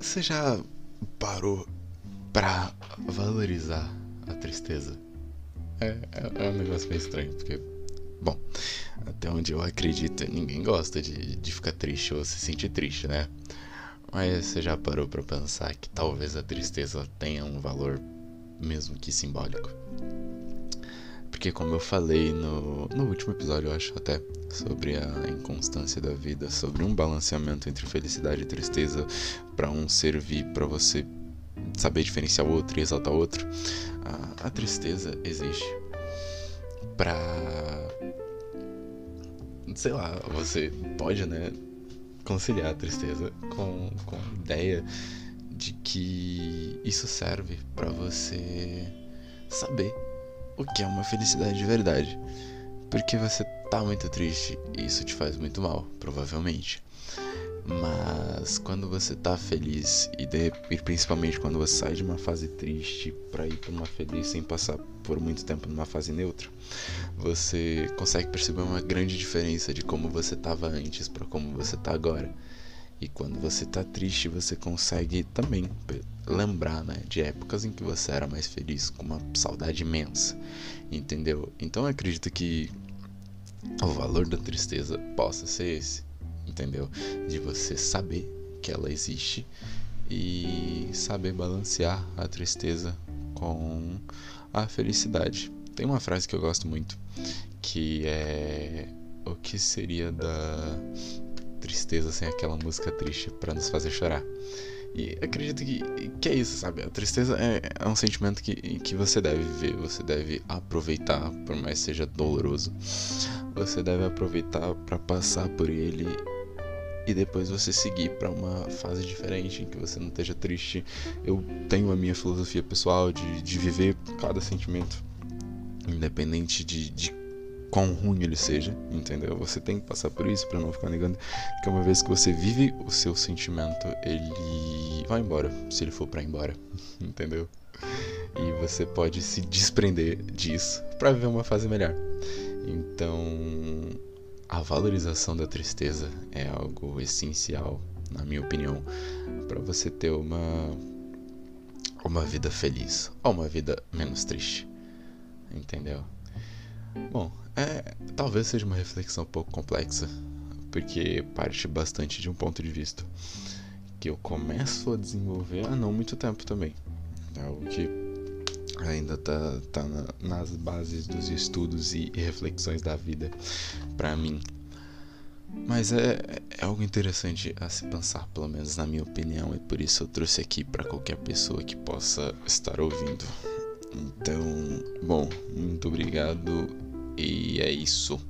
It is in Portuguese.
Você já parou pra valorizar a tristeza? É, é, é um negócio meio estranho, porque, bom, até onde eu acredito, ninguém gosta de, de ficar triste ou se sentir triste, né? Mas você já parou pra pensar que talvez a tristeza tenha um valor mesmo que simbólico? Porque, como eu falei no, no último episódio, eu acho até, sobre a inconstância da vida, sobre um balanceamento entre felicidade e tristeza, para um servir para você saber diferenciar o outro e exaltar o outro, a, a tristeza existe para sei lá, você pode, né, conciliar a tristeza com, com a ideia de que isso serve para você saber o que é uma felicidade de verdade. Porque você tá muito triste e isso te faz muito mal, provavelmente. Mas quando você tá feliz e, de, e principalmente quando você sai de uma fase triste para ir para uma feliz sem passar por muito tempo numa fase neutra, você consegue perceber uma grande diferença de como você tava antes para como você tá agora. E quando você tá triste, você consegue também lembrar, né, de épocas em que você era mais feliz, com uma saudade imensa, entendeu? Então eu acredito que o valor da tristeza possa ser esse, entendeu? De você saber que ela existe e saber balancear a tristeza com a felicidade. Tem uma frase que eu gosto muito, que é o que seria da tristeza sem aquela música triste para nos fazer chorar. E acredito que, que é isso, sabe? A tristeza é, é um sentimento que, que você deve viver, você deve aproveitar, por mais seja doloroso. Você deve aproveitar para passar por ele e depois você seguir para uma fase diferente em que você não esteja triste. Eu tenho a minha filosofia pessoal de, de viver cada sentimento, independente de, de quão ruim ele seja, entendeu? Você tem que passar por isso para não ficar negando que uma vez que você vive o seu sentimento, ele vai embora, se ele for para embora, entendeu? E você pode se desprender disso para viver uma fase melhor. Então, a valorização da tristeza é algo essencial, na minha opinião, para você ter uma uma vida feliz ou uma vida menos triste. Entendeu? Bom, é, talvez seja uma reflexão um pouco complexa, porque parte bastante de um ponto de vista que eu começo a desenvolver há não muito tempo também. É algo que ainda tá, tá na, nas bases dos estudos e, e reflexões da vida para mim. Mas é, é algo interessante a se pensar, pelo menos na minha opinião, e por isso eu trouxe aqui para qualquer pessoa que possa estar ouvindo. Então, bom, muito obrigado e é isso.